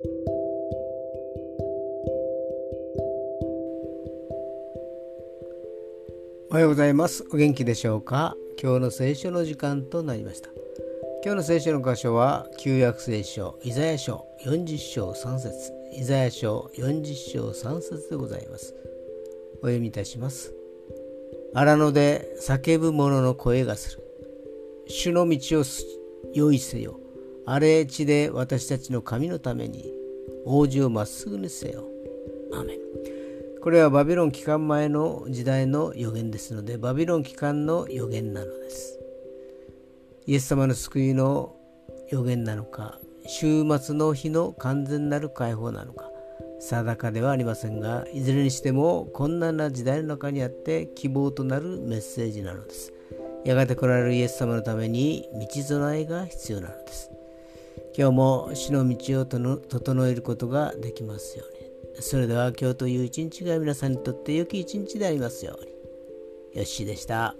おはようございます。お元気でしょうか？今日の聖書の時間となりました。今日の聖書の箇所は旧約聖書イザヤ書40章3節。イザヤ書40章3節でございます。お読みいたします。荒野で叫ぶ者の声がする。主の道を用意せよ。荒れ地で私たちの神のために王子をまっすぐにせよ。アメン。これはバビロン帰還前の時代の予言ですのでバビロン帰還の予言なのです。イエス様の救いの予言なのか週末の日の完全なる解放なのか定かではありませんがいずれにしても困難な時代の中にあって希望となるメッセージなのです。やがて来られるイエス様のために道備えが必要なのです。今日も死の道を整えることができますようにそれでは今日という一日が皆さんにとって良き一日でありますように。よしでした。